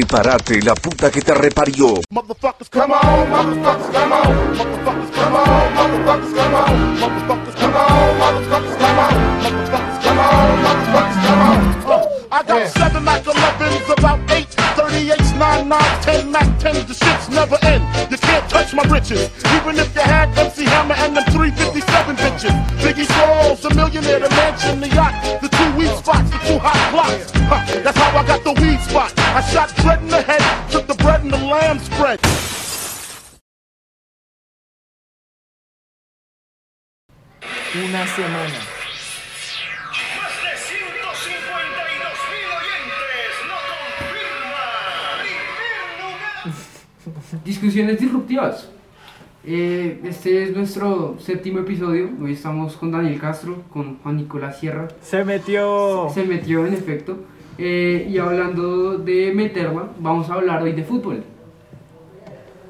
Prepárate, la puta que te reparió. Motherfuckers, come on, motherfuckers, come on. Motherfuckers, come on, motherfuckers, come on. Motherfuckers, come on, motherfuckers, come on. Motherfuckers, come on, motherfuckers, come on. Uh, I got seven Mac 11s, about eight 38s, 9 9 10 Mac 10s. The shit's never end. You can't touch my riches. Even if you had MC Hammer and them 357 bitches. Biggie Smalls, a millionaire, the mansion, the yacht, the two weed spots, the two hot blocks. Huh, that's how I got the weed spot. I shot Dread in the head, took the bread and the lamb spread. Una semana. Más de 152 mil oyentes lo confirman. Discusiones disruptivas. Eh, este es nuestro séptimo episodio. Hoy estamos con Daniel Castro, con Juan Nicolás Sierra. Se metió. Se metió en efecto. Eh, y hablando de meterla, vamos a hablar hoy de fútbol.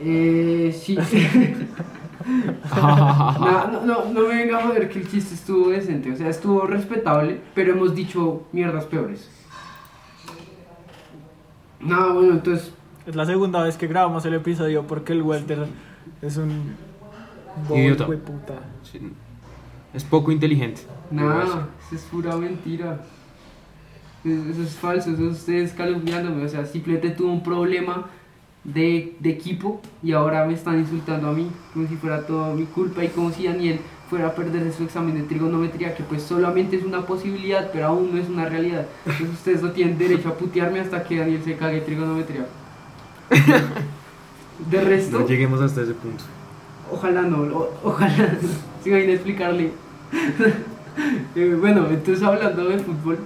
Eh, sí. no, no, no, no me venga a joder que el chiste estuvo decente. O sea, estuvo respetable, pero hemos dicho mierdas peores. No, bueno, entonces Es la segunda vez que grabamos el episodio porque el Walter es un. Idiota. hijo de puta. Sí. Es poco inteligente. Nada, eso es pura mentira. Es- Eso es falso, eso es ustedes calumniándome. O sea, simplemente tuve un problema de, de equipo y ahora me están insultando a mí, como si fuera todo mi culpa y como si Daniel fuera a perder su examen de trigonometría, que pues solamente es una posibilidad, pero aún no es una realidad. Entonces ustedes no tienen derecho a putearme hasta que Daniel se cague trigonometría. De resto, No lleguemos hasta ese punto. Ojalá no, o- ojalá siga a explicarle. Eh, bueno, entonces hablando de fútbol,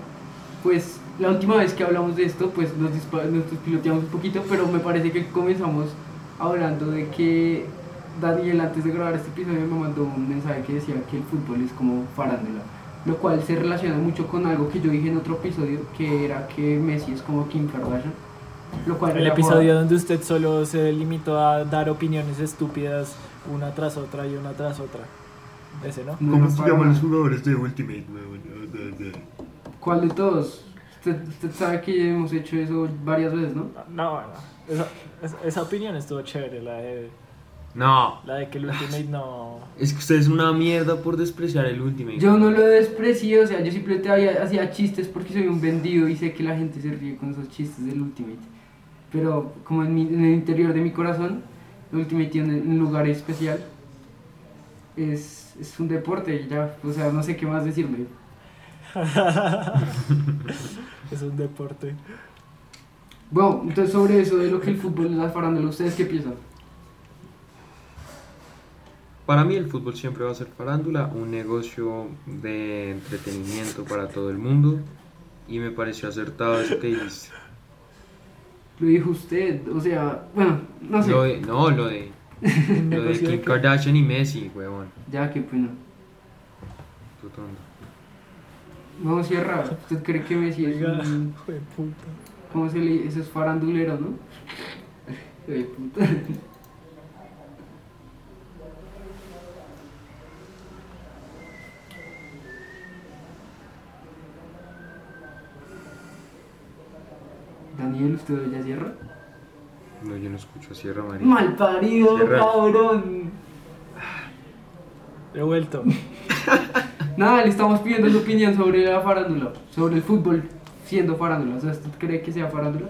pues la última vez que hablamos de esto, pues nos, nos piloteamos un poquito, pero me parece que comenzamos hablando de que Daniel antes de grabar este episodio me mandó un mensaje que decía que el fútbol es como farándula, lo cual se relaciona mucho con algo que yo dije en otro episodio, que era que Messi es como Kim Kardashian. Lo cual El episodio joda. donde usted solo se limitó a dar opiniones estúpidas una tras otra y una tras otra. Ese, ¿no? ¿Cómo no, se llaman los jugadores de Ultimate, ¿Cuál de todos? Usted, usted sabe que hemos hecho eso varias veces, ¿no? No, bueno. Esa, esa, esa opinión estuvo chévere, la de, No. la de que el Ultimate no. Es que usted es una mierda por despreciar el Ultimate. Yo no lo desprecié, o sea, yo simplemente había- hacía chistes porque soy un vendido y sé que la gente se ríe con esos chistes del Ultimate. Pero como en, mi- en el interior de mi corazón, el Ultimate tiene un lugar especial. Es, es un deporte y ya, o sea, no sé qué más decirle. es un deporte. Bueno, entonces sobre eso de lo que el fútbol es la farándula, ¿ustedes qué piensan? Para mí el fútbol siempre va a ser farándula, un negocio de entretenimiento para todo el mundo. Y me pareció acertado eso que dijiste. Lo dijo usted, o sea, bueno, no sé. Lo de- no, lo de, lo de Kim que- Kardashian y Messi, huevón. Ya, qué pena. Tú tonto. No, cierra. ¿Usted cree que Messi es Oiga, un... hijo de puta. ¿Cómo se le Eso es farandulero, ¿no? Hijo de puta. Daniel, ¿usted ya cierra? No, yo no escucho a Sierra María. Mal parido, cabrón. He vuelto. Nada, le estamos pidiendo su opinión sobre la farándula, sobre el fútbol siendo farándula. O sea, ¿usted cree que sea farándula?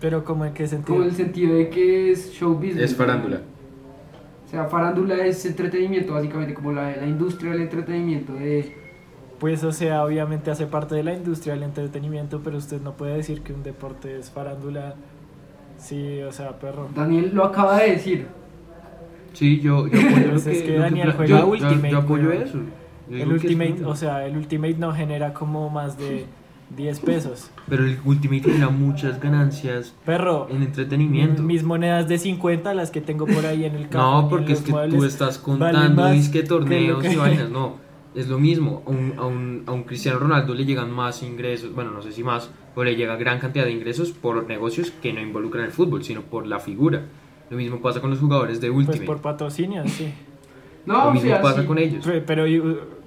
Pero, ¿cómo en qué sentido? Como en el sentido de que es show business. Es farándula. O sea, farándula es entretenimiento, básicamente, como la, la industria del entretenimiento. De, Pues, o sea, obviamente hace parte de la industria del entretenimiento, pero usted no puede decir que un deporte es farándula. Sí, o sea, perro. Daniel lo acaba de decir. Sí, yo, yo apoyo Pues es que, que Daniel pla- juega yo, yo- Ultimate, yo apoyo weón. eso. Yo El que Ultimate, o sea, el Ultimate no genera como más de 10 pesos. Pero el Ultimate genera muchas ganancias Perro, en entretenimiento. mis monedas de 50, las que tengo por ahí en el y No, porque es que tú estás contando más disque que torneos que- y vainas. No, es lo mismo. A un, a, un, a un Cristiano Ronaldo le llegan más ingresos, bueno, no sé si más, o le llega gran cantidad de ingresos por negocios que no involucran el fútbol, sino por la figura. Lo mismo pasa con los jugadores de Pues Ultimate. por patrocinio, sí. No, lo o mismo sea, pasa sí. con ellos. Pe- Pero,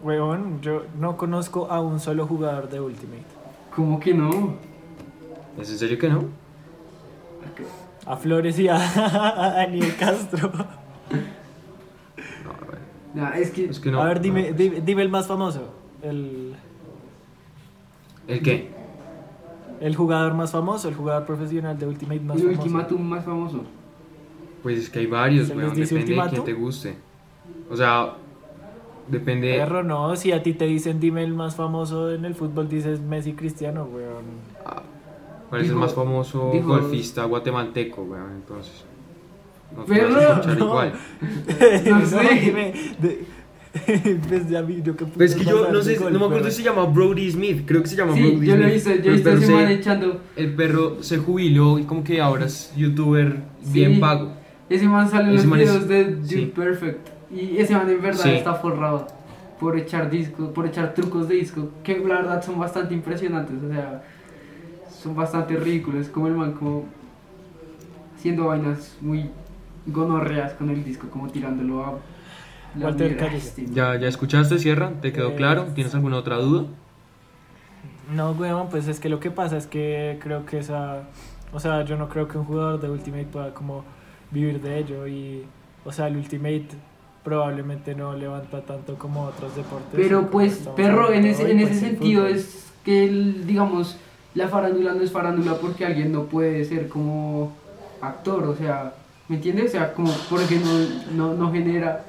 weón, yo no conozco a un solo jugador de Ultimate. ¿Cómo que no? ¿Es en serio que no? A Flores y a, a Daniel Castro. No, Nah, es que. es que no. a ver, dime, dime, dime el más famoso. El, ¿El qué? el jugador más famoso, el jugador profesional de Ultimate más el famoso. ultimátum más famoso. Pues es que hay varios, ¿Se les weón. Depende de ultimato? quién te guste. O sea, depende. Perro, no, si a ti te dicen dime el más famoso en el fútbol, dices Messi Cristiano, weón. Ah, ¿Cuál es el más famoso dijo- golfista guatemalteco, weón? Entonces. No te Pero vas a escuchar no. igual. No sé. dime, de- pues ya vi, yo qué Pues es que yo no de sé, gol, no me acuerdo si se llama Brody Smith, creo que se llama Sí, Brody yo lo he Smith. yo perro ese man se- echando. El perro se jubiló y como que ahora es youtuber bien Sí. pago. Ese man sale en los es- videos de Dude sí. Perfect. Y ese man en verdad Sí. está forrado por echar discos, por echar trucos de disco, que la verdad son bastante impresionantes, o sea, son bastante ridículos, como el man como haciendo vainas muy gonorreas con el disco, como tirándolo a la Walter. Este, ¿Ya, ya escuchaste, Sierra? ¿Te quedó Eh, claro? ¿Tienes alguna otra duda? No, weón, pues es que lo que pasa es que creo que esa. O sea, yo no creo que un jugador de Ultimate pueda como vivir de ello y. O sea, el Ultimate probablemente no levanta tanto como otros deportes. Pero pues, perro, en ese, hoy, en pues, ese sentido es que, el, digamos, la farándula no es farándula porque alguien no puede ser como actor, o sea, ¿me entiendes? O sea, como porque no, no, no genera...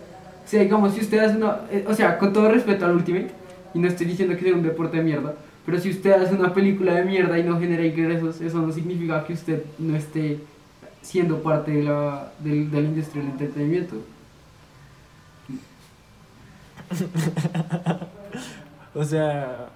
O sea, digamos, si usted hace una... eh, O sea, con todo respeto al Ultimate, y no estoy diciendo que sea un deporte de mierda, pero si usted hace una película de mierda y no genera ingresos, eso no significa que usted no esté siendo parte de la, del, de la industria del entretenimiento. O sea,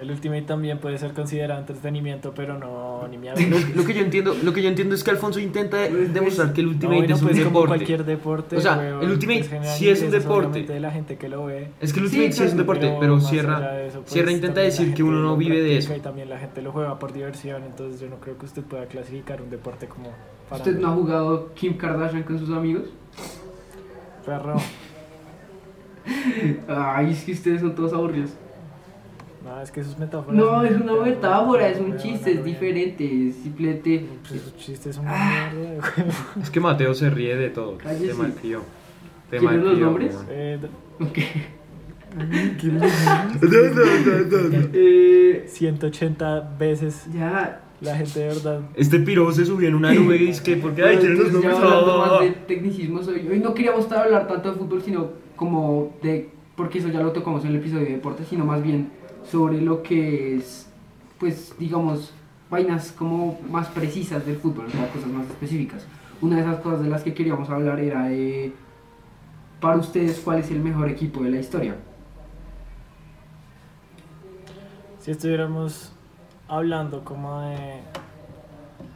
el Ultimate también puede ser considerado entretenimiento, pero no, ni me Lo, lo que yo entiendo, lo que yo entiendo es que Alfonso intenta demostrar que el No, Ultimate bueno, es un pues como deporte. cualquier deporte. O sea, weón, el Ultimate pues, genera sí es un deporte. de la gente que lo ve. Es que el Sí, Ultimate sí, es un deporte, pero, allá Sierra, de eso, pues, Sierra intenta decir que uno no vive de eso. Y también la gente lo juega por diversión, entonces yo no creo que usted pueda clasificar un deporte como ¿Usted no ha jugado Kim Kardashian con sus amigos? Perro. Ay, es que ustedes son todos aburridos. No, es que sus metáforas. No, son es una metáfora, es un chiste, es diferente, es simplemente... Pues esos chistes son una Ah. mierda. Es que Mateo se ríe de todo. Cállese. Te malcrió. Te ¿Quieres los malcrió, nombres? Eh, Ok. no, Eh, 180 veces ya... la gente de verdad. Este piro se subió en una nube y dice que porque ay, tienen los nombres. hablando más de tecnicismos, hoy, hoy no queríamos estar hablar tanto de fútbol, sino como de... Porque eso ya lo tocamos en el episodio de deportes, sino más bien sobre lo que es, pues, digamos, vainas como más precisas del fútbol, o sea, cosas más específicas. Una de esas cosas de las que queríamos hablar era de, para ustedes, ¿cuál es el mejor equipo de la historia? Si estuviéramos hablando como de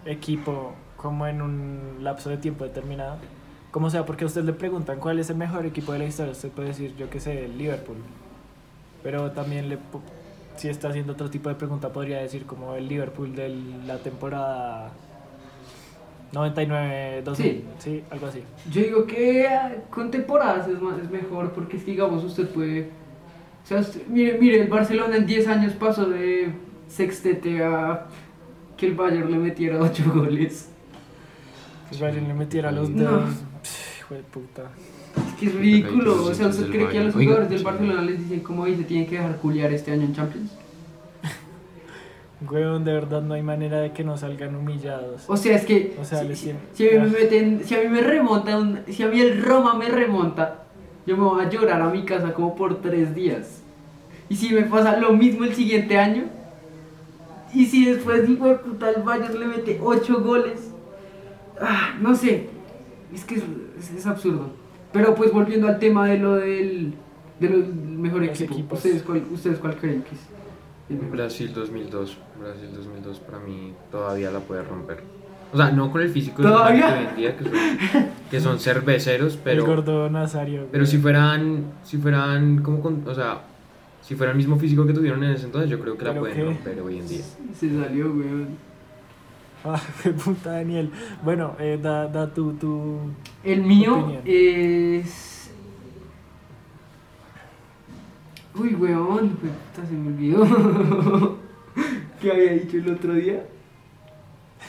equipo, como en un lapso de tiempo determinado, como sea, porque a usted le preguntan cuál es el mejor equipo de la historia, usted puede decir, yo qué sé, el Liverpool. Pero también le, si está haciendo otro tipo de pregunta, podría decir como el Liverpool de la temporada 99-2000, Sí. sí, algo así. Yo digo que con temporadas es, más, es mejor porque es que, digamos, usted puede... O sea, usted- mire, mire, el Barcelona en 10 años pasó de sextete a que el Bayern le metiera 8 goles. Que el Bayern le metiera los No. dedos. Pff, hijo de puta. Es que es ridículo. O sea, ¿usted del cree que a los jugadores del Oiga, Barcelona les dicen cómo dice tienen que dejar culiar este año en Champions? Weón, de verdad no hay manera de que no salgan humillados. O sea, es que O sea, si, les si- a mí me meten, si a mí me remonta, un- si a mí el Roma me remonta, yo me voy a llorar a mi casa como por tres días. Y si me pasa lo mismo el siguiente año, y si después digo de puta el Bayern le mete ocho goles, ah, no sé, es que es, es- es absurdo. Pero pues volviendo al tema de lo del, de lo del mejor Los equipo, equipos. ¿ustedes cuál, ¿ustedes cuál creen que es? Brasil 2002. Brasil 2002 para mí todavía la puede romper. O sea, no con el físico ¿Todavía? de hoy en día, que son, que son cerveceros, el pero, gordo Nazario. pero si fueran, si fueran, como con, o sea, si fuera el mismo físico que tuvieron en ese entonces, yo creo que la ¿Pero pueden qué? romper hoy en día. Se salió, weón. Ah, qué puta Daniel. Bueno, eh, da, da tu, tu... El mío Opinión. es. Uy, weón, puta, se me olvidó. ¿Qué había dicho el otro día?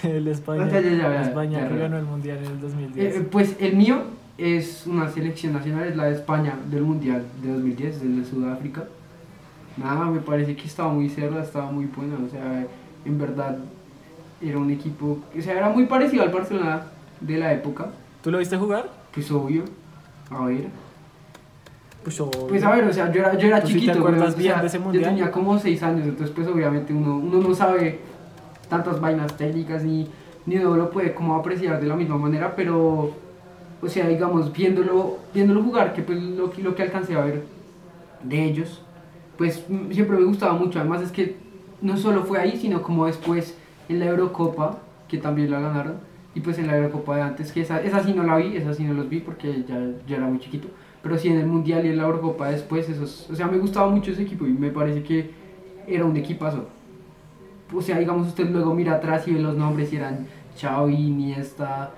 El España, Ya, ya, ya, ya, España ya, que ya. ganó el mundial en el 2010. Eh, pues el mío es una selección nacional, es la de España del Mundial de 2010, desde Sudáfrica. Nada, me parece que estaba muy cerda, estaba muy buena, o sea, en verdad era un equipo, o sea, era muy parecido al Barcelona de la época, ¿Tú lo viste jugar? pues obvio. A ver, Pues, obvio. pues a ver, o sea, yo era, yo era ¿Tú sí te chiquito, acuerdas weón, o bien sea, de ese yo tenía como 6 años, entonces pues obviamente uno, uno no sabe tantas vainas técnicas ni, ni uno lo puede como apreciar de la misma manera, pero, o sea, digamos, viéndolo, viéndolo jugar, que pues lo, lo que alcancé a ver de ellos, pues siempre me gustaba mucho, además es que no solo fue ahí, sino como después en la Eurocopa, que también la ganaron, y pues en la Eurocopa de antes, que esa, esa sí no la vi, esa sí no los vi porque ya, ya era muy chiquito, pero sí en el Mundial y en la Eurocopa después, esos, o sea, me gustaba mucho ese equipo y me parece que era un equipazo. O sea, digamos, usted luego mira atrás y ve los nombres y eran Xavi, Iniesta,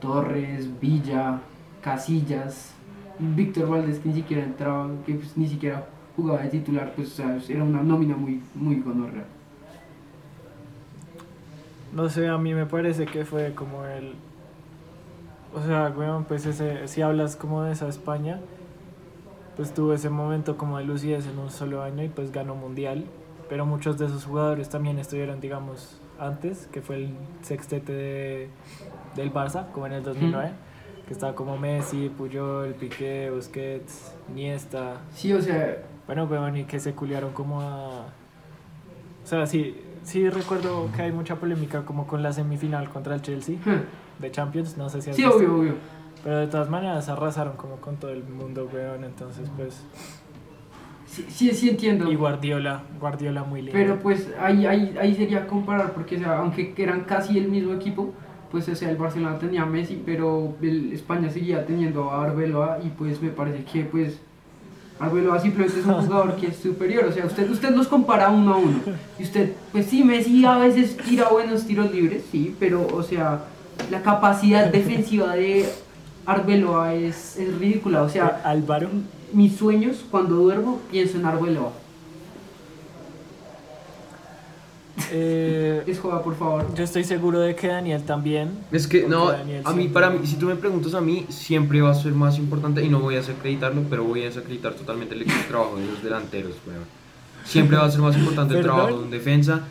Torres, Villa, Casillas, Víctor Valdés que ni siquiera entraba, que pues, ni siquiera jugaba de titular, pues era una nómina muy, muy gonorrea. No sé, a mí me parece que fue como el... O sea, weón, pues ese, si hablas como de esa España, pues tuvo ese momento como de lucidez en un solo año y pues ganó mundial. Pero muchos de esos jugadores también estuvieron, digamos, antes, que fue el sextete de, del Barça, como en el 2009. Que estaba como Messi, Puyol, Piqué, Busquets, Iniesta. Sí, o sea, Bueno, weón, y que se culiaron como a... O sea, sí, sí recuerdo que hay mucha polémica como con la semifinal contra el Chelsea de Champions, no sé si has sí, visto. obvio, obvio. Pero de todas maneras arrasaron como con todo el mundo, weón, entonces pues... Sí, sí, sí entiendo. Y Guardiola, Guardiola muy lindo. Pero pues ahí, ahí, ahí sería comparar, porque o sea, aunque eran casi el mismo equipo, pues o sea, el Barcelona tenía a Messi, pero el España seguía teniendo a Arbeloa y pues me parece que pues Arbeloa simplemente es un jugador que es superior, o sea, usted, usted los compara uno a uno. Y usted, pues sí, Messi a veces tira buenos tiros libres, sí, pero o sea, la capacidad defensiva de Arbeloa es, es ridícula, o sea, Álvaro, mis sueños cuando duermo pienso en Arbeloa. Eh, Es joda, por favor. yo estoy seguro de que Daniel también. Es que no, Daniel a mí, para mí, si tú me preguntas a mí, siempre va a ser más importante, y no voy a desacreditarlo, pero voy a desacreditar totalmente el equipo de trabajo de los delanteros, weón. Siempre va a ser más importante el trabajo de un defensa,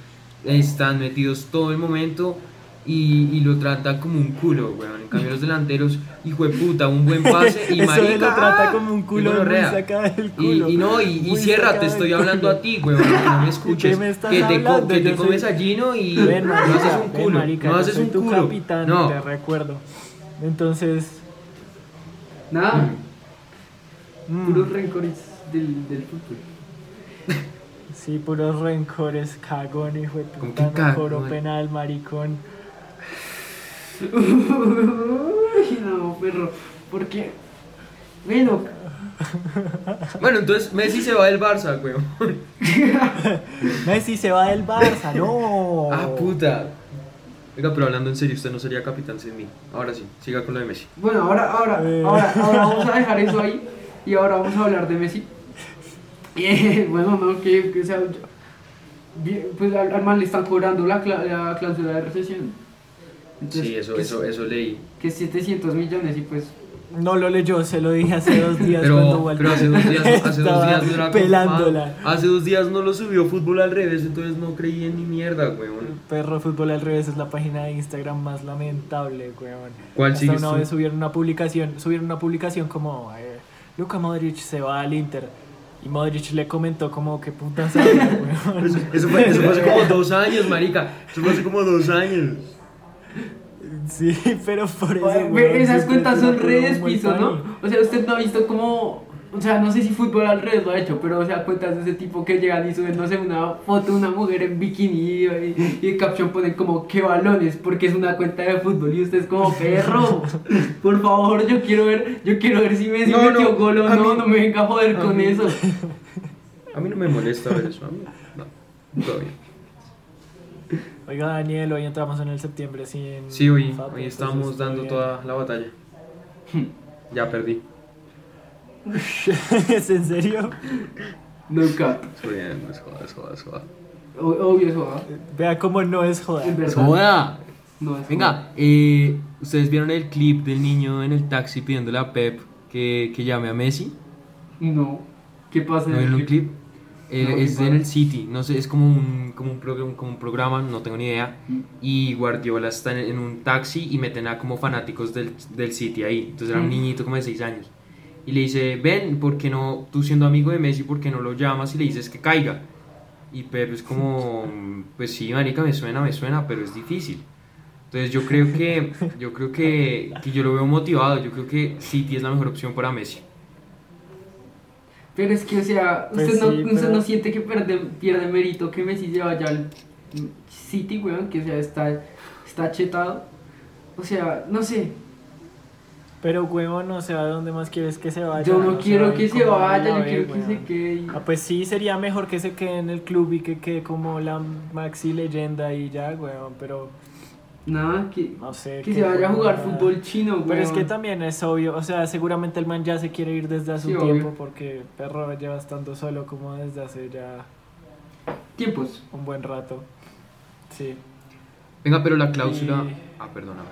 están metidos todo el momento y, y lo tratan como un culo, weón. En cambio, los delanteros, hijo de puta, un buen pase y marica. lo trata ¡ah! como un culo muy del Y, culo. y no, y, y cierra, te estoy hablando a ti, weón, que no me escuches. me que te, co- hablando? que te Yo soy- comes a Gino y Ven, no marica, haces un ven, culo. marica, no haces un tu culo. capitán, no. te recuerdo. Entonces, Nada, mm, puros rencores del, del fútbol. sí, puros rencores, cagón, hijo de ¿Cómo puta, coro penal, maricón. Uy, no, perro. ¿Por qué? Bueno, Bueno, entonces Messi se va del Barça, weón. Messi se va del Barça, no. Ah, puta. Oiga, pero hablando en serio, usted no sería capitán sin mí. Ahora sí, siga con lo de Messi. bueno, ahora, ahora, Eh. ahora, ahora vamos a dejar eso ahí y ahora vamos a hablar de Messi. Eh, bueno, no, que, que, sea, pues al, al man le están cobrando la, cla- la cláusula de recesión. Entonces, Sí, eso, eso, eso leí. Que 700 millones y pues No lo leyó, se lo dije hace dos días Pero, cuando Walter pero hace dos días, hace dos días no era pelándola. Hace dos días no lo subió fútbol al revés, entonces no creí en ni mierda, weón. Perro Fútbol al Revés es la página de Instagram más lamentable, weón. ¿Cuál Hasta una tú? vez subieron una publicación, subieron una publicación como eh, Luka Modric se va al Inter y Modric le comentó como que puta sabe, weón. Eso fue, eso fue hace como dos años, marica. Eso fue hace como dos años. Sí, pero por eso. Esas cuentas son redes piso, ¿no? O sea, usted no ha visto como, o sea, no sé si fútbol al revés lo ha hecho, pero o sea, cuentas de ese tipo que llegan y suben, no sé, una foto de una mujer en bikini y, y, el caption ponen como, qué balones, porque es una cuenta de fútbol y usted es como, perro, por favor, yo quiero ver, yo quiero ver si Messi No, metió no, gol o no, mí- no me venga a joder a con mí- eso. A mí no me molesta ver eso, a mí no. Todo bien. Oiga, Daniel, hoy entramos en el septiembre sin. Sí, hoy, Fato, hoy estamos dando bien. toda la batalla. Ya perdí. ¿Es en serio? Nunca, Es jodiendo, es joda, es joda, es joda. Obvio eso, ¿ah? Vea cómo no es joda. Verdad. ¡Joda! No, es Venga, eh, ¿ustedes vieron el clip del niño en el taxi pidiéndole a Pep que, que llame a Messi? No. ¿Qué pasa? ¿No en el un clip? Eh, No, es ¿qué en el City, no sé, es como un, como un, programa, como un programa, no tengo ni idea. Mm. Y Guardiola está en, un taxi y meten a como fanáticos del, del City ahí. Entonces era un Mm. niñito como de 6 años. Y le dice, ven, ¿por qué no, tú siendo amigo de Messi, por qué no lo llamas y le dices que caiga? Y Pep es como, pues sí, marica, me suena, me suena, pero es difícil. Entonces yo creo que, yo creo que, que yo lo veo motivado, yo creo que City es la mejor opción para Messi. Pero es que, o sea, Pues usted, no, sí, usted pero- no siente que pierde, pierde mérito que Messi se vaya al City, weón, que o sea, está, está chetado. O sea, no sé, Pero, huevón, o sea, ¿dónde más quieres que se vaya? yo no quiero que se ¿cómo vaya, yo quiero que weón? se quede. Ah, pues sí, sería mejor que se quede en el club y que quede como la maxi leyenda y ya, weón, pero Nada, que, no sé. que se vaya a jugar nada. fútbol chino, weón. Pero es que también es obvio, o sea, seguramente el man ya se quiere ir desde hace Sí, un obvio. tiempo porque perro lleva estando solo como desde hace ya Tiempos. un buen rato. Sí. Venga, pero la cláusula... Y- Ah, perdóname.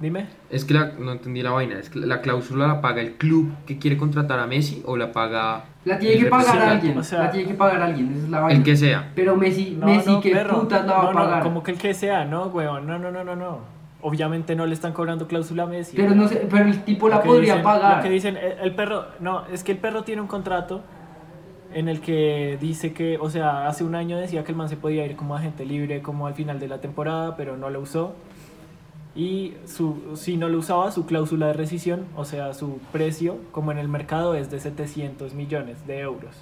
Dime. Es que la- no entendí la vaina. Es que la cláusula la paga el club que quiere contratar a Messi o la paga La tiene que pagar alguien, O sea- la tiene que pagar alguien, esa es la vaina. El que sea. Pero Messi, No, Messi, no, ¿qué perro. putas la va no, a pagar? No, como que el que sea, no, weón. No, no, no, no, no. Obviamente no le están cobrando cláusula a Messi. Pero no sé, pero el tipo la que podría dicen- pagar. Lo que dicen, el, el perro, no, es que el perro tiene un contrato en el que dice que, o sea, hace un año decía que el man se podía ir como agente libre como al final de la temporada, pero no lo usó. Y su, si no lo usaba, su cláusula de rescisión, o sea, su precio, como en el mercado, es de 700 millones de euros.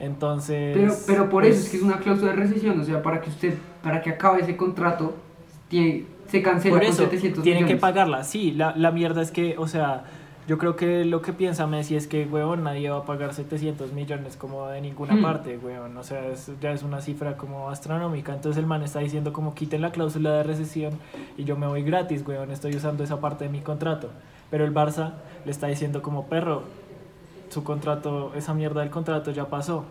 Entonces... Pero, pero por pues, eso es que es una cláusula de rescisión, o sea, para que usted, para que acabe ese contrato, tiene, se cancela Por con eso, 700 tienen que millones. pagarla. Sí, la, la mierda es que, o sea, yo creo que lo que piensa Messi es que, weón, nadie va a pagar 700 millones como de ninguna Hmm. parte, weón. O sea, es- ya es una cifra como astronómica. Entonces el man está diciendo como quiten la cláusula de recesión y yo me voy gratis, weón. Estoy usando esa parte de mi contrato. Pero el Barça le está diciendo como, perro, su contrato, esa mierda del contrato ya pasó.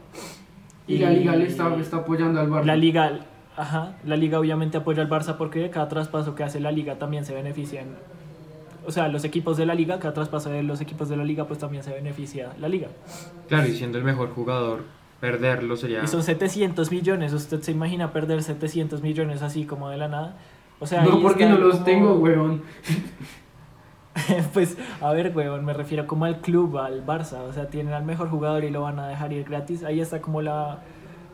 Y la liga le está, le está apoyando al Barça. La liga, ajá, la liga obviamente apoya al Barça porque de cada traspaso que hace la liga también se benefician. O sea, los equipos de la liga, cada traspaso de los equipos de la liga, pues también se beneficia la liga. Claro, y siendo el mejor jugador, perderlo sería... Y son 700 millones. ¿Usted se imagina perder 700 millones así como de la nada? O sea, no, porque no los como- tengo, weón. pues, a ver, weón, me refiero como al club, al Barça. O sea, tienen al mejor jugador y lo van a dejar ir gratis. Ahí está como la,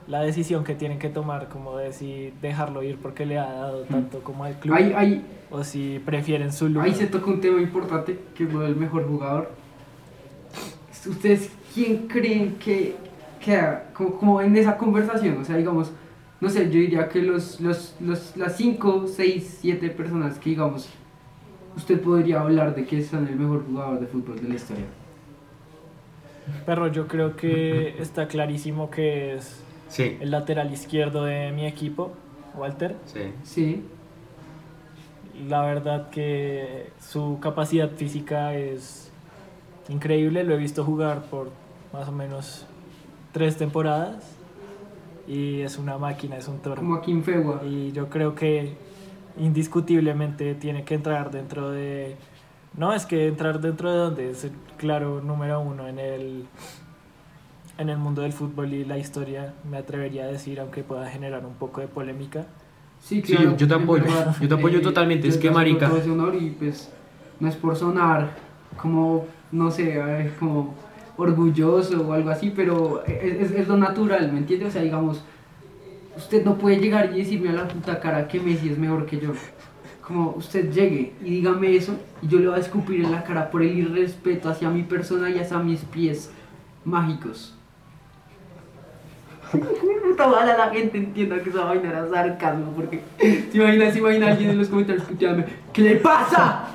la decisión que tienen que tomar, como de si dejarlo ir porque le ha dado tanto como al club. Ahí, ahí, O si prefieren su lugar. ahí se toca un tema importante, que es lo del mejor jugador. ¿Ustedes quién creen que queda como, como en esa conversación? O sea, digamos, no sé, yo diría que los, los, los, las 5, 6, 7 personas que, digamos, usted podría hablar de que son el mejor jugador de fútbol de la historia. Perro, yo creo que está clarísimo que es Sí, el lateral izquierdo de mi equipo, Walter. sí. Sí, La verdad que su capacidad física es increíble. Lo he visto jugar por más o menos tres temporadas. Y es una máquina, es un toro. como aquí en Fegua. Y yo creo que indiscutiblemente tiene que entrar dentro de... No, es que entrar dentro de donde es el claro número uno en el, en el mundo del fútbol y la historia, me atrevería a decir, aunque pueda generar un poco de polémica. Sí, Sí, yo- yo te apoyo, yo te apoyo totalmente, es que, marica. honor y pues no es por sonar como, no sé, eh, como orgulloso o algo así, pero es, es- es lo natural, ¿me entiendes? O sea, digamos, usted no puede llegar y decirme a la puta cara que Messi es mejor que yo. Como usted llegue y dígame eso y yo le voy a escupir en la cara por el irrespeto hacia mi persona y hacia mis pies mágicos. Puta ojalá la gente entienda que esa vaina era sarcasmo, porque se imagina, se imagina alguien en los comentarios puteándome, ¿qué le pasa?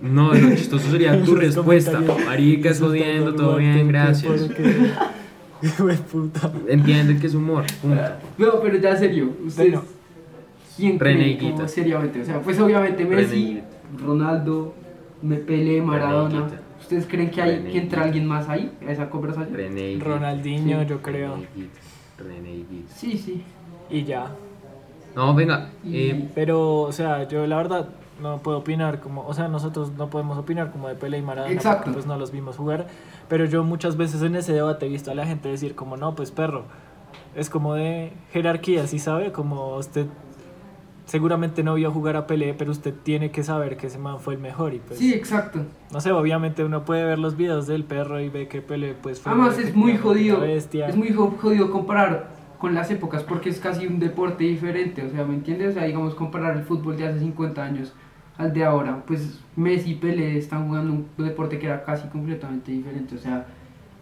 No, lo chistoso sería tu respuesta. comentarios Marica, insultando jodiendo, todo bien, gracias. porque- Hijo de puta. Entiende que es humor, punto. No, pero ya serio, ustedes, Bueno. ¿quién como seriamente? O sea, pues obviamente Messi. Ronaldo, Me Pelé, Maradona. Higuita. ¿Ustedes creen que hay René que entra alguien más ahí, a esa conversación? René Ronaldinho, Sí. yo creo. René. Sí, sí. Y ya. No, venga. eh, Pero, o sea, yo la verdad no puedo opinar como, o sea, nosotros no podemos opinar como de Pelé y Maradona, Exacto. porque, pues no los vimos jugar, pero yo muchas veces en ese debate he visto a la gente decir como, no, pues perro, es como de jerarquía, ¿sí sabe? Como usted seguramente no vio jugar a Pelé, pero usted tiene que saber que ese man fue el mejor y pues, Sí, exacto. no sé, obviamente uno puede ver los videos del perro y ve que Pelé pues fue Además es muy jodido, bestia. es muy jo- jodido comparar con las épocas porque es casi un deporte diferente, o sea, ¿me entiendes? O sea, digamos comparar el fútbol de hace 50 años al de ahora, pues Messi y Pelé están jugando un deporte que era casi completamente diferente, o sea,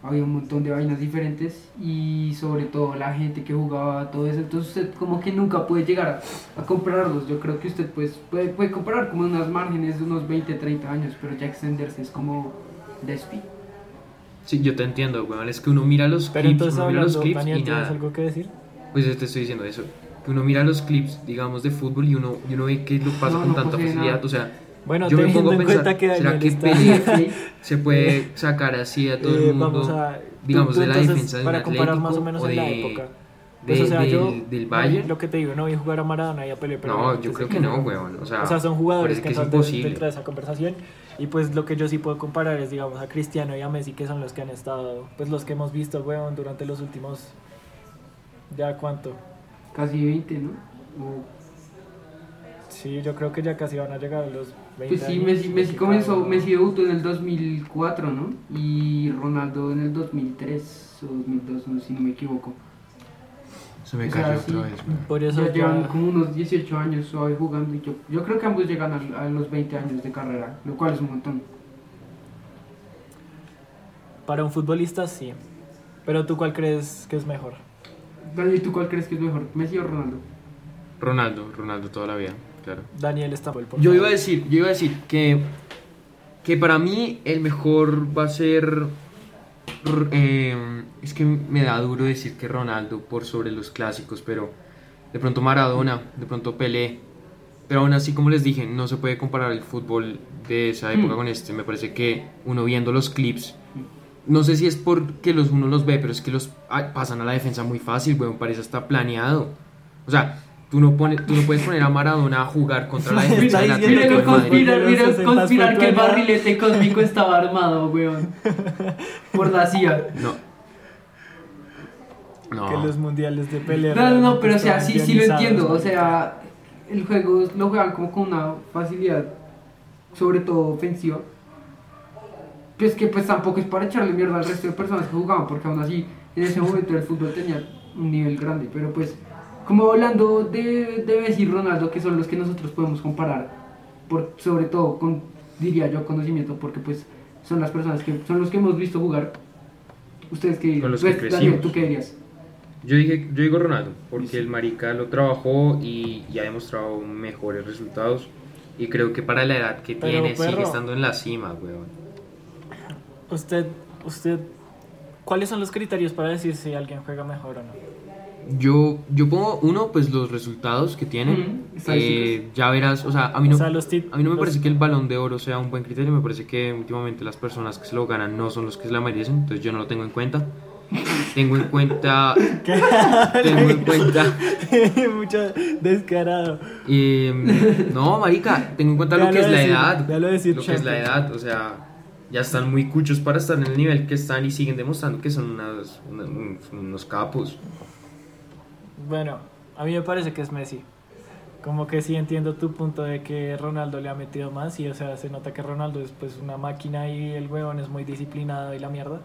había un montón de vainas diferentes y sobre todo la gente que jugaba todo eso, entonces usted como que nunca puede llegar a, a compararlos, yo creo que usted pues puede, puede comparar como unas márgenes de unos 20, 30 años, pero ya extenderse es como despi. sí, yo te entiendo, weón. Es que uno mira los Pero clips, entonces uno mira los clips Daniel, y ¿tienes nada. algo que decir? Pues yo te estoy diciendo eso. Que uno mira los clips, digamos, de fútbol y uno, y uno ve que lo pasa No, con no tanta facilidad. nada. O sea, Bueno, yo me teniendo pongo a en pensar, cuenta que ¿será que está... Pelé se puede sacar así a todo Eh, el mundo? vamos a digamos, tú- de tú la entonces, defensa de para un comparar Atlético más o menos o en la de- época de- Pues, o sea, del- yo del no, Bayern. lo que te digo no vi jugar a Maradona y a Pelé pero No, yo sé creo que no, weón. O sea, o sea son jugadores parece que, que es están de- dentro de esa conversación y pues lo que yo sí puedo comparar es digamos a Cristiano y a Messi que son los que han estado pues los que hemos visto weón durante los últimos ya cuánto Casi 20, ¿no? Sí yo creo que ya casi van a llegar a los 20 Pues sí, años, Messi, Messi comenzó, Messi debutó en el 2004, ¿no? Y Ronaldo en el 2003 o 2002, no, si no me equivoco. Se me o sea, cayó sí. otra vez, por eso Ya llevan como unos 18 años suave jugando y yo, yo creo que ambos llegan a, a los 20 años de carrera, lo cual es un montón. para un futbolista sí pero tú cuál crees que es mejor Daniel, ¿tú cuál crees que es mejor, Messi o Ronaldo? Ronaldo, Ronaldo toda la vida, claro. Daniel está por Yo iba a decir, yo iba a decir que, que para mí el mejor va a ser. eh, es que me da duro decir que Ronaldo por sobre los clásicos, pero de pronto Maradona, de pronto Pelé. Pero aún así, como les dije, no se puede comparar el fútbol de esa época Mm. con este. Me parece que uno viendo los clips, no sé si es porque los uno los ve, pero es que los ah, pasan a la defensa muy fácil, weón, parece hasta planeado. O sea, tú no, pones, tú no puedes poner a Maradona a jugar contra la defensa del Atlético de que Madrid. mira, 60 conspirar que el barrilete cósmico estaba armado, weón. Por la CIA. No. No. que los mundiales de pelea No, no, no, pero o sea, sí, sí lo entiendo. O sea, el juego lo juegan como con una facilidad, sobre todo ofensiva. Pues que pues tampoco es para echarle mierda al resto de personas que jugaban, porque aún así en ese momento el fútbol tenía un nivel grande. Pero pues, como hablando de, de Messi y Ronaldo, que son los que nosotros podemos comparar, por, sobre todo con, diría yo, conocimiento, porque pues son las personas que son los que hemos visto jugar. Ustedes que, Con los que pues, Daniel, crecimos. ¿tú qué dirías? Yo, dije, yo digo Ronaldo, porque el marica lo trabajó y, y ha demostrado mejores resultados. Y creo que para la edad que Pero, tiene sigue perro. estando en la cima, weón. Usted, usted, ¿cuáles son los criterios para decir si alguien juega mejor o no? Yo, yo pongo uno, pues los resultados que tiene. Ujú, estadísticas. Eh, ya verás, o sea, a mí no, sea, los a mí no me parece que el balón de oro sea un buen criterio. Me parece que últimamente las personas que se lo ganan no son los que se la merecen. Entonces yo no lo tengo en cuenta. Tengo en cuenta. tengo en cuenta. Mucho descarado. eh, no, marica, tengo en cuenta lo Déjalo que es la decir, edad. déjalo decir, Lo que es la edad, o sea, ya están muy cuchos para estar en el nivel que están y siguen demostrando que son unas- una- un- unos capos. Bueno, a mí me parece que es Messi. Como que sí entiendo tu punto de que Ronaldo le ha metido más y o sea, se nota que Ronaldo es pues una máquina y el huevón es muy disciplinado y la mierda.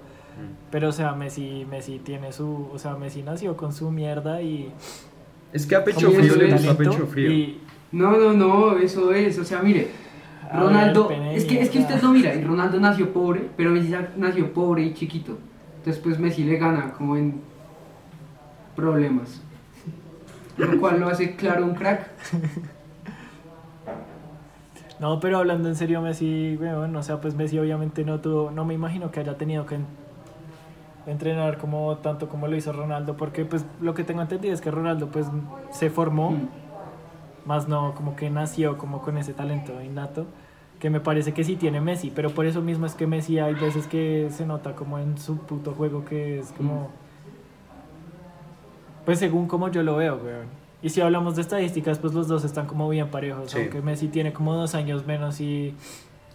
Pero o sea, Messi, Messi tiene su, o sea, Messi nació con su mierda y Es que a pecho frío le es gusta pecho frío. y No, no, no, eso es, o sea, mire, Ronaldo, ver, es que, es que usted no mira, y Ronaldo nació pobre, pero Messi nació pobre y chiquito. Entonces, pues Messi le gana como en problemas. Lo cual lo hace claro un crack. No, pero hablando en serio, Messi, weón, o sea, pues Messi obviamente no tuvo, no me imagino que haya tenido que en- entrenar como tanto como lo hizo Ronaldo, porque pues lo que tengo entendido es que Ronaldo pues se formó, Mm. más no como que nació como con ese talento innato, que me parece que sí tiene Messi, pero por eso mismo es que Messi hay veces que se nota como en su puto juego que es como... Pues según como yo lo veo, weón. Y si hablamos de estadísticas, pues los dos están como bien parejos. Sí. Aunque Messi tiene como dos años menos y,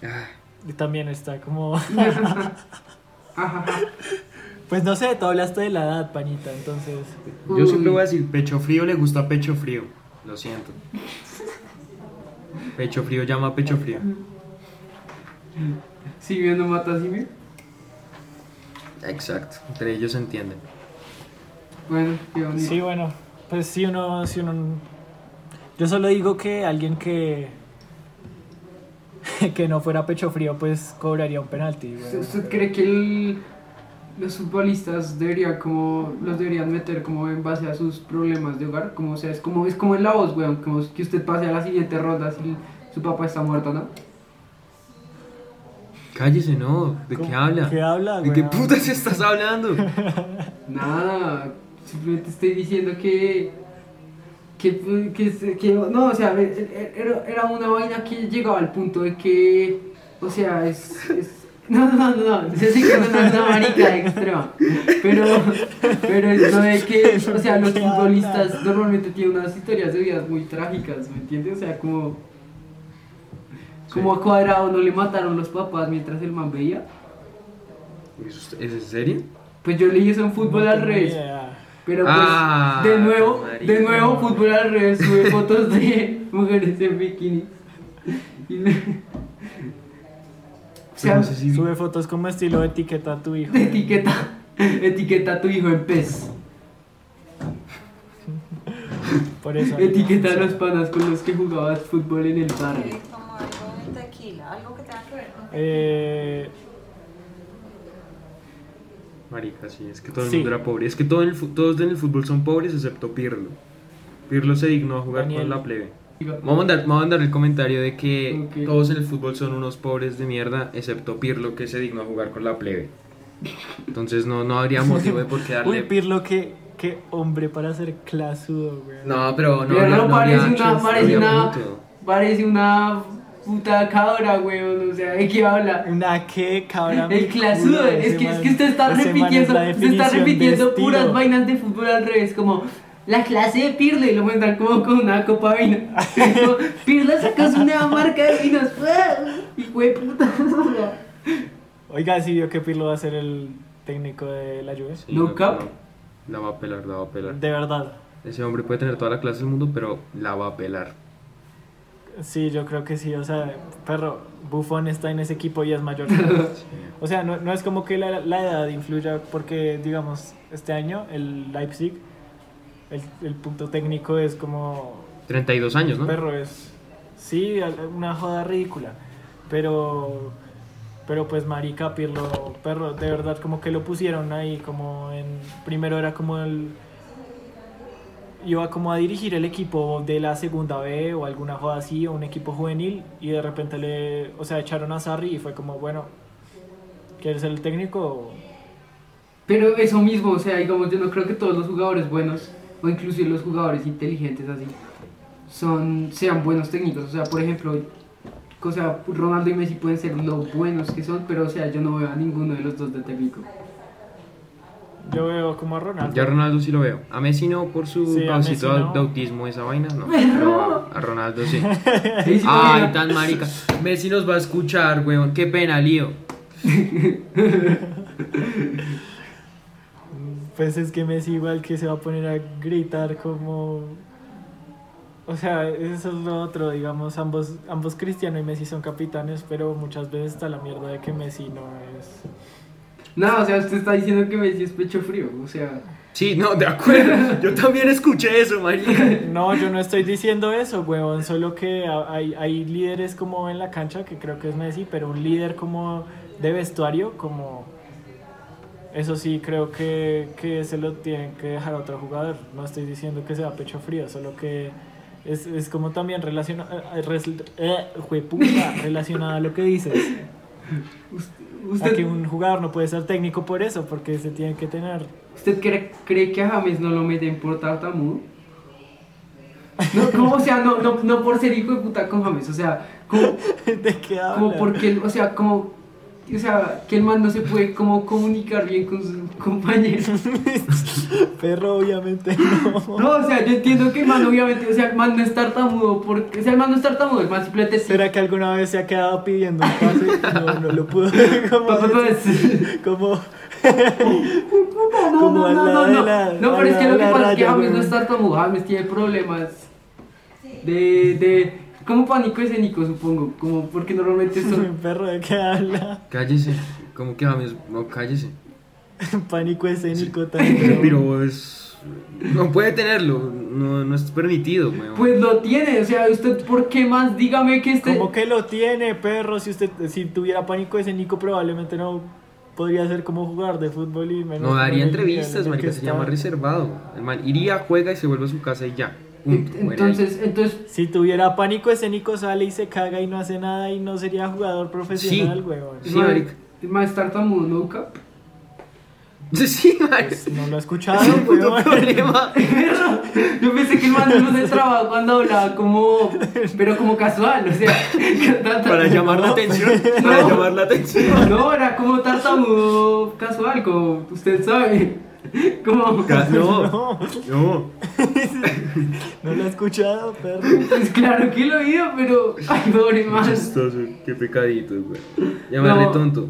Ah, y también está como... Pues no sé, tú hablaste de la edad, pañita, entonces... Yo siempre voy a decir pecho frío le gusta pecho frío. Lo siento. Pecho frío llama a pecho frío. Si bien no mata. Exacto. Entre ellos se entienden. Bueno, qué bonito. Sí, bueno, pues si uno, si uno... Yo solo digo que alguien que... que no fuera pecho frío, pues cobraría un penalti. ¿Usted, güey. usted cree que el- los futbolistas deberían como los deberían meter como en base a sus problemas de hogar? Como o sea, es como es como en la voz, weón, como que usted pase a la siguiente ronda si su papá está muerto, ¿no? Cállese, no. ¿De qué habla? ¿Qué habla, ¿De qué putas estás hablando? Nada, simplemente estoy diciendo que que, que, que- no, o sea, era, era una vaina que llegaba al punto de que, o sea, es, es no, no, no, no, yo sé que es una, marica extrema, pero, pero es lo de que, o sea, los ¿Qué futbolistas normalmente tienen unas historias de vidas muy trágicas, ¿me entiendes? O sea, como, como a Cuadrado no le mataron los papás mientras el man veía, ¿Es en serio? pues yo leí eso en fútbol No al revés. idea. Pero pues, Ah, de nuevo, de nuevo, fútbol al revés, sube fotos de mujeres en bikini. Y le- O sea, Pues no sé si- Sube fotos como estilo etiqueta a tu hijo. etiqueta, etiqueta a tu hijo en pez. Por eso. Etiqueta a los panas con los que jugabas fútbol en el barrio. Tomar algo de tequila, algo que tenga que ver con Eh, Marica, sí, es que todo el Sí. mundo era pobre. Es que todo el todos en el fútbol son pobres excepto Pirlo. Pirlo se dignó a jugar Daniel. con la plebe. Vamos a, mandar, vamos a mandar el comentario de que Ok. todos en el fútbol son unos pobres de mierda, excepto Pirlo que se dignó a jugar con la plebe. Entonces no, no habría motivo de por qué darle. Uy, Pirlo, qué, qué hombre para ser clasudo, güey. no, pero no, habría- no, no parece una, parece una, parece una puta cabra, weón, o sea, ¿de qué habla? Una que cabra. El clasudo, es que, es que usted está ese man es repitiendo, usted está repitiendo puras vainas de fútbol al revés, como la clase de Pirlo y lo muestran como con una copa de vino. Como, Pirlo sacó su nueva marca de vinos, y fue puta. Oiga, sí vio que Pirlo va a ser el técnico de la Juve. Sí, No cap. La va a pelar, la va a pelar. De verdad. Ese hombre puede tener toda la clase del mundo, pero la va a pelar. Sí, yo creo que sí. O sea, perro, Buffon está en ese equipo y es mayor. o sea, no, no es como que la, la edad influya porque, digamos, este año el Leipzig, el, el punto técnico es como 32 años, ¿no? Perro es. Sí, una joda ridícula. Pero. Pero pues marica, Pirlo, perro, de verdad como que lo pusieron ahí como en. Primero era como el. Iba como a dirigir el equipo de la segunda B o alguna joda así, o un equipo juvenil, y de repente le. O sea, echaron a Sarri y fue como, bueno, ¿quieres ser el técnico? Pero eso mismo, o sea, digamos, yo no creo que todos los jugadores buenos, o inclusive los jugadores inteligentes así, son, sean buenos técnicos. O sea, por ejemplo, o sea, Ronaldo y Messi pueden ser lo buenos que son, pero o sea, yo no veo a ninguno de los dos de técnico. Yo veo como a Ronaldo. Ya a Ronaldo sí lo veo. A Messi no por su Sí, no. de autismo, esa vaina, no. Pero a, Ronaldo sí. Sí, sí, Ay, tan marica. Messi nos va a escuchar, weón. Qué pena, lío. Pues es que Messi igual que se va a poner a gritar como... O sea, eso es lo otro, digamos, ambos, ambos Cristiano y Messi son capitanes, pero muchas veces está la mierda de que Messi no es... No, o sea, usted está diciendo que Messi es pecho frío, o sea, Sí, no, de acuerdo. Yo también escuché eso, marica. No, yo no estoy diciendo eso, huevón, solo que ha- hay, hay líderes como en la cancha, que creo que es Messi, pero un líder como de vestuario, como... Eso sí, creo que, que se lo tienen que dejar a otro jugador. No estoy diciendo que sea pecho frío, solo que es, es como también relacionado eh, jueputa, relacionado a lo que dices. A usted, que un jugador no puede ser técnico por eso, porque se tiene que tener... ¿usted cree, cree que a James no lo meten por tartamudo? No, como, o sea, no, no, no por ser hijo de puta con James, o sea, como, ¿De qué como hablas? porque, o sea, como o sea, que el man no se puede como comunicar bien con sus compañeros. Perro, obviamente no. No, o sea, yo entiendo que el man obviamente, o sea, el man no es tartamudo, porque, o sea, el man no es tartamudo, el man simplemente sí. ¿Será que alguna vez se ha quedado pidiendo un pase? No, no lo pudo. Como, como, No, no, no, no, no. la- No, pero es que lo que pasa es que James no es tartamudo, James tiene problemas de, de, como pánico escénico, supongo, como porque normalmente son... perro, ¿de qué habla? Cállese. ¿Cómo que James? No, cállese. Pánico escénico también. Pero es. No puede tenerlo. No, no es permitido, weón. Pues lo tiene, o sea, usted, ¿por qué más? Dígame que este... Como que lo tiene, perro. Si usted si tuviera pánico escénico, probablemente no podría ser como jugar de fútbol y menos. No daría entrevistas, marica, que se llama reservado. El man iría, juega y se vuelve a su casa y ya. Ahí. Entonces, entonces, Si tuviera pánico escénico, sale y se caga y no hace nada y no sería jugador profesional, huevón. Sí, marica. es tartamudo, ¿no? cap? Sí, marica. No lo he escuchado, Es puto problema. Yo pensé que el man no se trababa cuando hablaba como, pero como casual, o sea, Para llamar la atención. Para llamar la atención. No, era como tartamudo casual, como usted sabe. Como, Ca- No, No, no. no lo he escuchado, perro. pues claro que lo he oído, pero, ay, pobre. Chistoso, qué pecadito, güey. Llamarle No. tonto.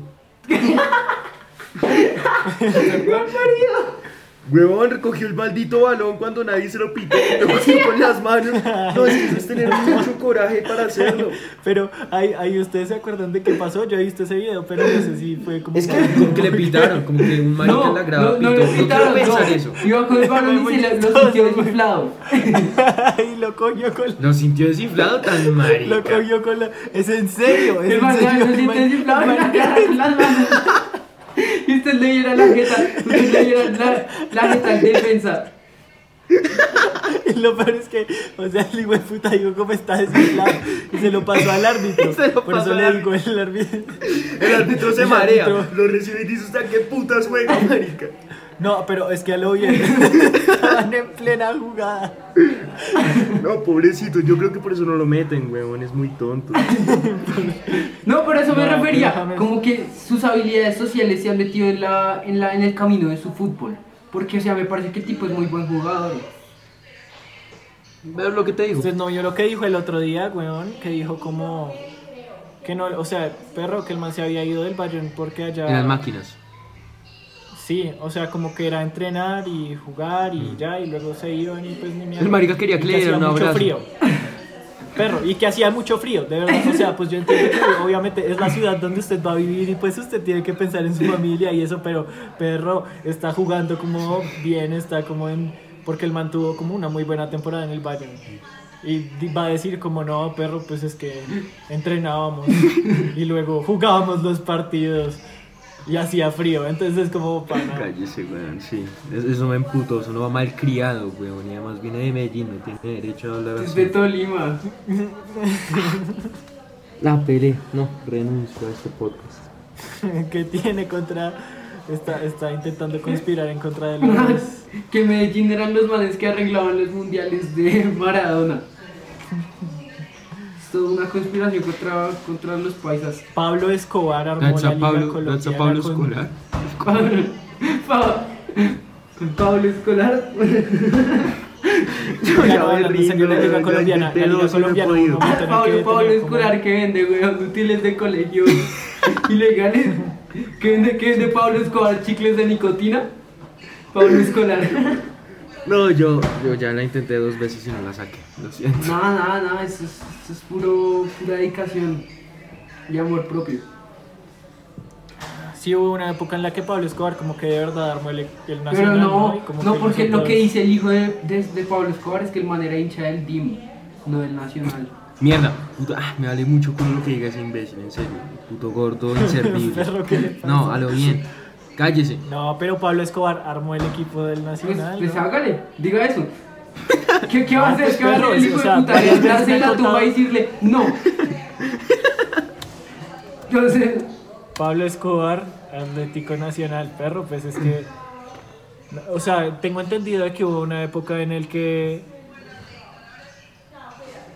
Huevón recogió el maldito balón cuando nadie se lo pitó. Lo cogió con las manos. No, es que eso es tener mucho coraje para hacerlo. Pero ahí, ahí ustedes se acuerdan de qué pasó. Yo he visto ese video, pero no sé si fue como. Es que como que le pitaron, como que un marica en la grada no, no, pitó. le No quiero pitaron, pensar no. eso. Iba con el balón y se lo sintió desinflado. y lo cogió con. Lo sintió desinflado tan marica. Lo cogió con la. Es en serio, es El en serio. lo desinflado en la man- cara con las manos. Y usted le diera la jeta, usted le diera la, la jeta en defensa. Y lo peor es que, o sea, el hijo de puta dijo cómo está desinflado y se lo pasó al árbitro. Se lo Por pasó eso al le digo el árbitro. El árbitro se El marea. árbitro. Lo recibe y dice: ¿Usted qué putas juega, marica? No, pero es que a lo bien. Estaban en plena jugada. No, pobrecito. Yo creo que por eso no lo meten, huevón. Es muy tonto. No, por eso me No, refería, déjame- como que sus habilidades sociales se han metido en, la, en, la, en el camino de su fútbol. Porque, o sea, me parece que el tipo es muy buen jugador. ¿Ves lo que te digo? Usted no vio lo que dijo el otro día, weón, que dijo como que no, o sea, perro, que el man se había ido del Bayern porque allá En las máquinas. Sí, o sea, como que era entrenar y jugar y ya, y luego se iban y pues ni mierda. El marica quería que le hacía un mucho abrazo. frío. Perro, y que hacía mucho frío, de verdad. O sea, pues yo entiendo que obviamente es la ciudad donde usted va a vivir y pues usted tiene que pensar en su familia y eso, pero perro está jugando como bien, está como en. Porque él mantuvo como una muy buena temporada en el Bayern. Y va a decir como no, perro, pues es que entrenábamos y luego jugábamos los partidos y hacía frío. Entonces es como pana. Cállese, weón, sí. Es- Eso me emputó, eso no va mal criado, weón. Y además viene de Medellín, no tiene derecho a hablar Es así. de Tolima. La pele, no, renuncio a este podcast. que tiene contra. Está, está intentando conspirar en contra de los. que Medellín eran los manes que arreglaban los mundiales de Maradona. Es toda una conspiración contra, contra los paisas. Pablo Escobar armó la Liga Pablo, Colombiana Pablo con- Escolar. Pablo, Pa- Pablo Escolar. Yo ya serio, la Liga Colombiana. La Liga no Colombiana. que Pablo, Pablo Escolar que vende, weón, útiles de colegio ilegales. Que vende, que vende Pablo Escobar chicles de nicotina. Pablo Escolar. No, yo, yo ya la intenté dos veces y no la saqué. Lo siento. Nada, nada, nada, eso es, eso es puro, pura dedicación y amor propio. Sí hubo una época en la que Pablo Escobar como que de verdad armó el, el Pero nacional. no, Y como no que porque lo que dice el hijo de, de, de Pablo Escobar es que el man era hincha del DIM, no del Nacional. Mierda, puto, ah, me vale mucho culo lo que diga ese imbécil, en serio. Puto gordo, inservible. No, a lo bien. Cállese. No, pero Pablo Escobar armó el equipo del Pues, nacional. pues ¿no? hágale, diga eso. ¿Qué, qué va a No, hacer? pues, ¿Qué va a hacer el o hijo sea, de puta? Entrarse en la tumba contado- y decirle no. Yo sé. Pablo Escobar, Atlético Nacional, perro, pues es que. O sea, tengo entendido que hubo una época en el que.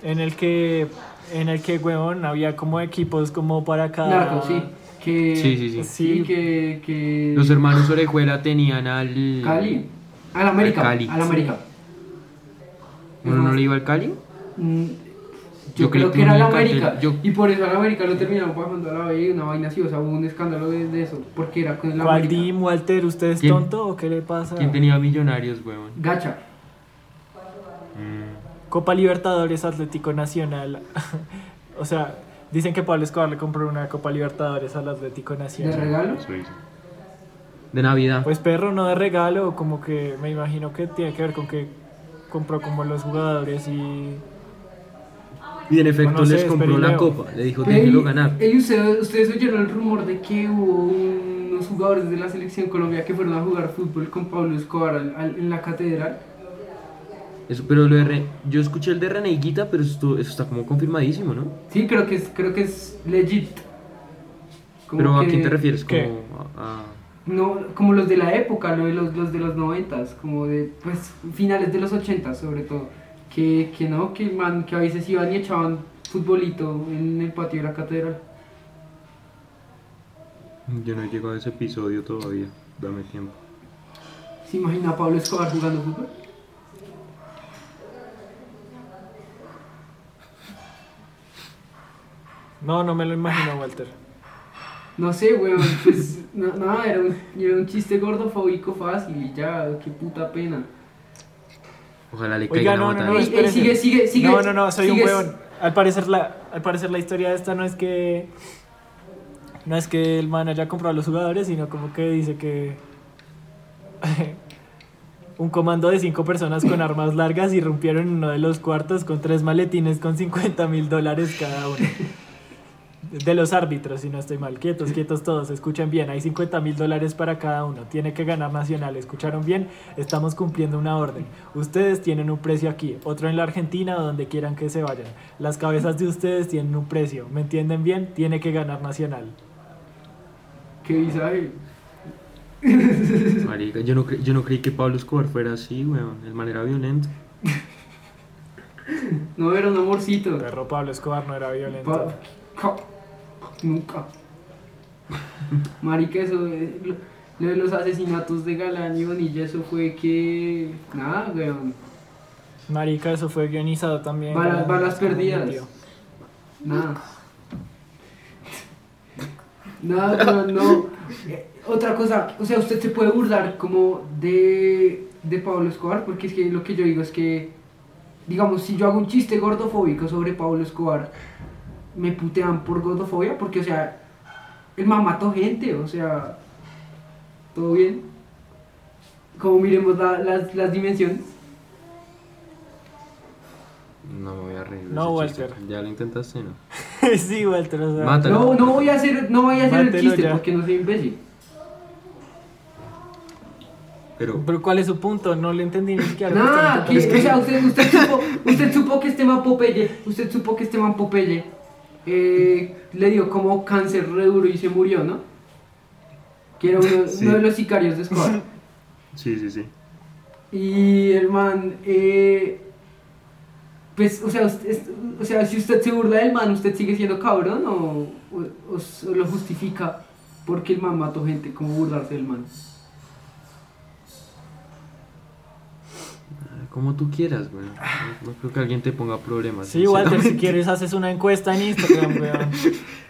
En el que. En el que, weón, había como equipos como para cada. Narco, sí. Que, Sí, sí, sí. Sí, que, que... Los hermanos Orejuela tenían al. Cali. Al América. Al Cali. Al América. ¿Uno no le iba al Cali? Mm, Yo creo que que era cartel- América. yo- Y por eso al América lo terminaron bajando a la B, una vaina así. O sea, hubo un escándalo de, de eso. Porque era con el ¿Cuál América. Dim, Walter? ¿Usted es ¿Quién? tonto o qué le pasa? ¿Quién tenía millonarios, weón? Gacha. Copa Libertadores Atlético Nacional. o sea, dicen que Pablo Escobar le compró una Copa Libertadores al Atlético ¿De Nacional. regalo? Eso hizo. De Navidad. Pues perro, no de regalo, como que me imagino que tiene que ver con que compró como los jugadores y... y en efecto no sé, les compró la copa. Le dijo, déjelo ganar. ey, ustedes, ustedes oyeron el rumor de que hubo unos jugadores de la selección Colombia que fueron a jugar fútbol con Pablo Escobar al- al- en la catedral. Eso, pero lo de Re- yo escuché el de René Higuita, pero esto, eso está como confirmadísimo, ¿no? Sí, creo que es, creo que es legit. Como pero ¿a quién te refieres? ¿Qué? Como a- a- No, como los de la época, lo de los, los de los noventas, como de pues finales de los ochentas sobre todo. Que, que no, que man, que a veces iban y echaban futbolito en el patio de la catedral. Yo no he llegado a ese episodio todavía. Dame tiempo. ¿Se imagina a Pablo Escobar jugando fútbol? No, no me lo imagino, Walter. No sé, weón, pues na- nada, era un, era un chiste gordofóbico fácil y ya, qué puta pena. Ojalá le Oiga, caiga no, una no, botana. no, Ey, sigue, sigue, sigue. No, no, no, soy un huevón. Al parecer, la, al parecer la historia de esta no es que... No es que el man haya comprado a los jugadores, sino como que dice que... un comando de cinco personas con armas largas irrumpieron en uno de los cuartos con tres maletines con 50 mil dólares cada uno. De los árbitros, si no estoy mal. Quietos, quietos todos, escuchen bien. Hay 50 mil dólares para cada uno. Tiene que ganar Nacional. ¿Escucharon bien? Estamos cumpliendo una orden. Ustedes tienen un precio aquí, otro en la Argentina o donde quieran que se vayan. Las cabezas de ustedes tienen un precio. ¿Me entienden bien? Tiene que ganar Nacional. Qué visaje. Marica, yo no, cre- yo no creí que Pablo Escobar fuera así, weón. El man era violento. No era un amorcito. Perro Pablo Escobar no era violento. Pa- Nunca. Marica, eso, eh, lo, lo de los asesinatos de Galán y Bonilla, eso fue que. Nada, weón. Marica, eso fue guionizado también. Balas, perdidas. Nada. Nada, weón, no. Eh, otra cosa, o sea, usted se puede burlar como de, de Pablo Escobar, porque es que lo que yo digo es que, digamos, si yo hago un chiste gordofóbico sobre Pablo Escobar, me putean por gordofobia, porque, o sea, el man mató gente, o sea, todo bien. Como miremos la- las, las dimensiones. No me voy a reír. No, ese chiste. Walter. Ya lo intentaste, ¿no? sí, Walter. O sea, Mátalo. No, no voy a hacer, no voy a hacer el chiste ya. porque no soy imbécil. Pero, Pero ¿cuál es su punto? No le entendí ni siquiera. lo que Nada, está que, o sea, usted, usted, supo, usted supo que este man Popeye, usted supo que este man Popeye eh, le dio como cáncer re duro y se murió, ¿no? Que era uno, Sí. uno de los sicarios de Escobar. sí, sí, sí. Y el man, eh, pues, o sea, usted- es- o sea, si usted se burla del man, ¿usted sigue siendo cabrón o, o- o s- o lo justifica porque el man mató gente? como burlarse del man? Como tú quieras, weón. No, no creo que alguien te ponga problemas. Sí, Walter, si quieres haces una encuesta en Instagram, weón.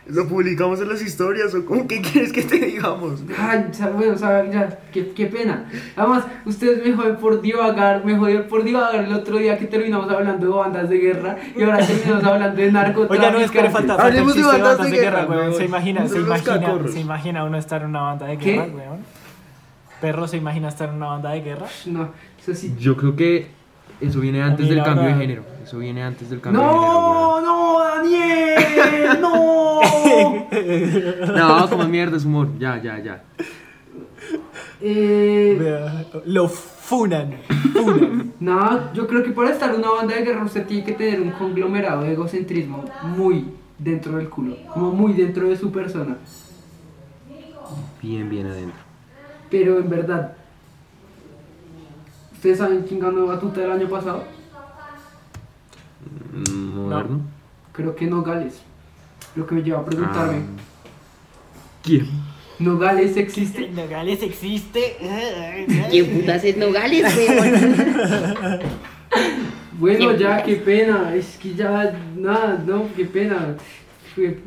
Lo publicamos en las historias o cómo que quieres que te digamos. Ay, o sea, bueno, o sea, ya, qué, qué pena. Además, ustedes me joden por divagar, me jodieron por divagar el otro día que terminamos hablando de bandas de guerra y ahora terminamos hablando de narcotráfico. Oiga, no, espere, falta, falta el Hablemos de bandas de de guerra, guerra. Se imagina, se imagina, se imagina uno estar en una banda de ¿Qué? guerra, weón. Perro se imagina estar en una banda de guerra. No, sí. Yo creo que eso viene antes del cambio de género. Eso viene antes del cambio de No, no, Daniel, no. género. No, como mierda es humor. Ya, ya, ya. Eh, Lo funan, funan. no, yo creo que para estar en una banda de guerra usted tiene que tener un conglomerado de egocentrismo muy dentro del culo, como muy dentro de su persona. Bien, bien adentro. Pero en verdad, ¿ustedes saben quién ganó Batuta el año pasado? Mm, Moderno. Creo que no Gales. Lo que me lleva a preguntarme. Ah, ¿Quién? Nogales existe. Nogales existe. ¿Quién putas es Nogales? Bueno, ¿Quién ya, putas? qué pena. Es que ya, nada, no, qué pena.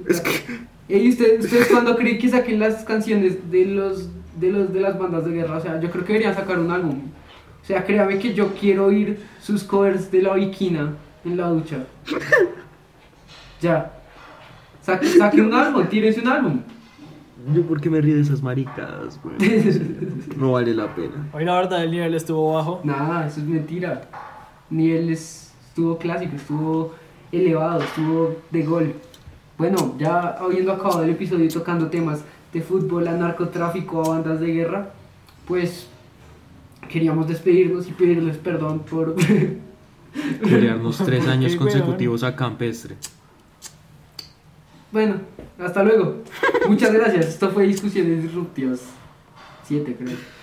Es que. ¿Y ustedes, ustedes cuándo creen que saquen las canciones de los, de los de las bandas de guerra? O sea, yo creo que deberían sacar un álbum. O sea, créame que yo quiero oír sus covers de la Bikina en la ducha. Ya. Saque, saque un álbum, tírense un álbum. Yo por qué me río de esas maricadas, güey. No vale la pena. Hoy la verdad el nivel estuvo bajo. Nada, eso es mentira. Nivel es- estuvo clásico, estuvo elevado, estuvo de gol. Bueno, ya habiendo acabado el episodio y tocando temas de fútbol, a narcotráfico, a bandas de guerra, pues queríamos despedirnos y pedirles perdón por... Corearnos tres años consecutivos a Campestre. bueno, hasta luego. Muchas gracias. Esto fue Discusiones Disruptivas 7, creo.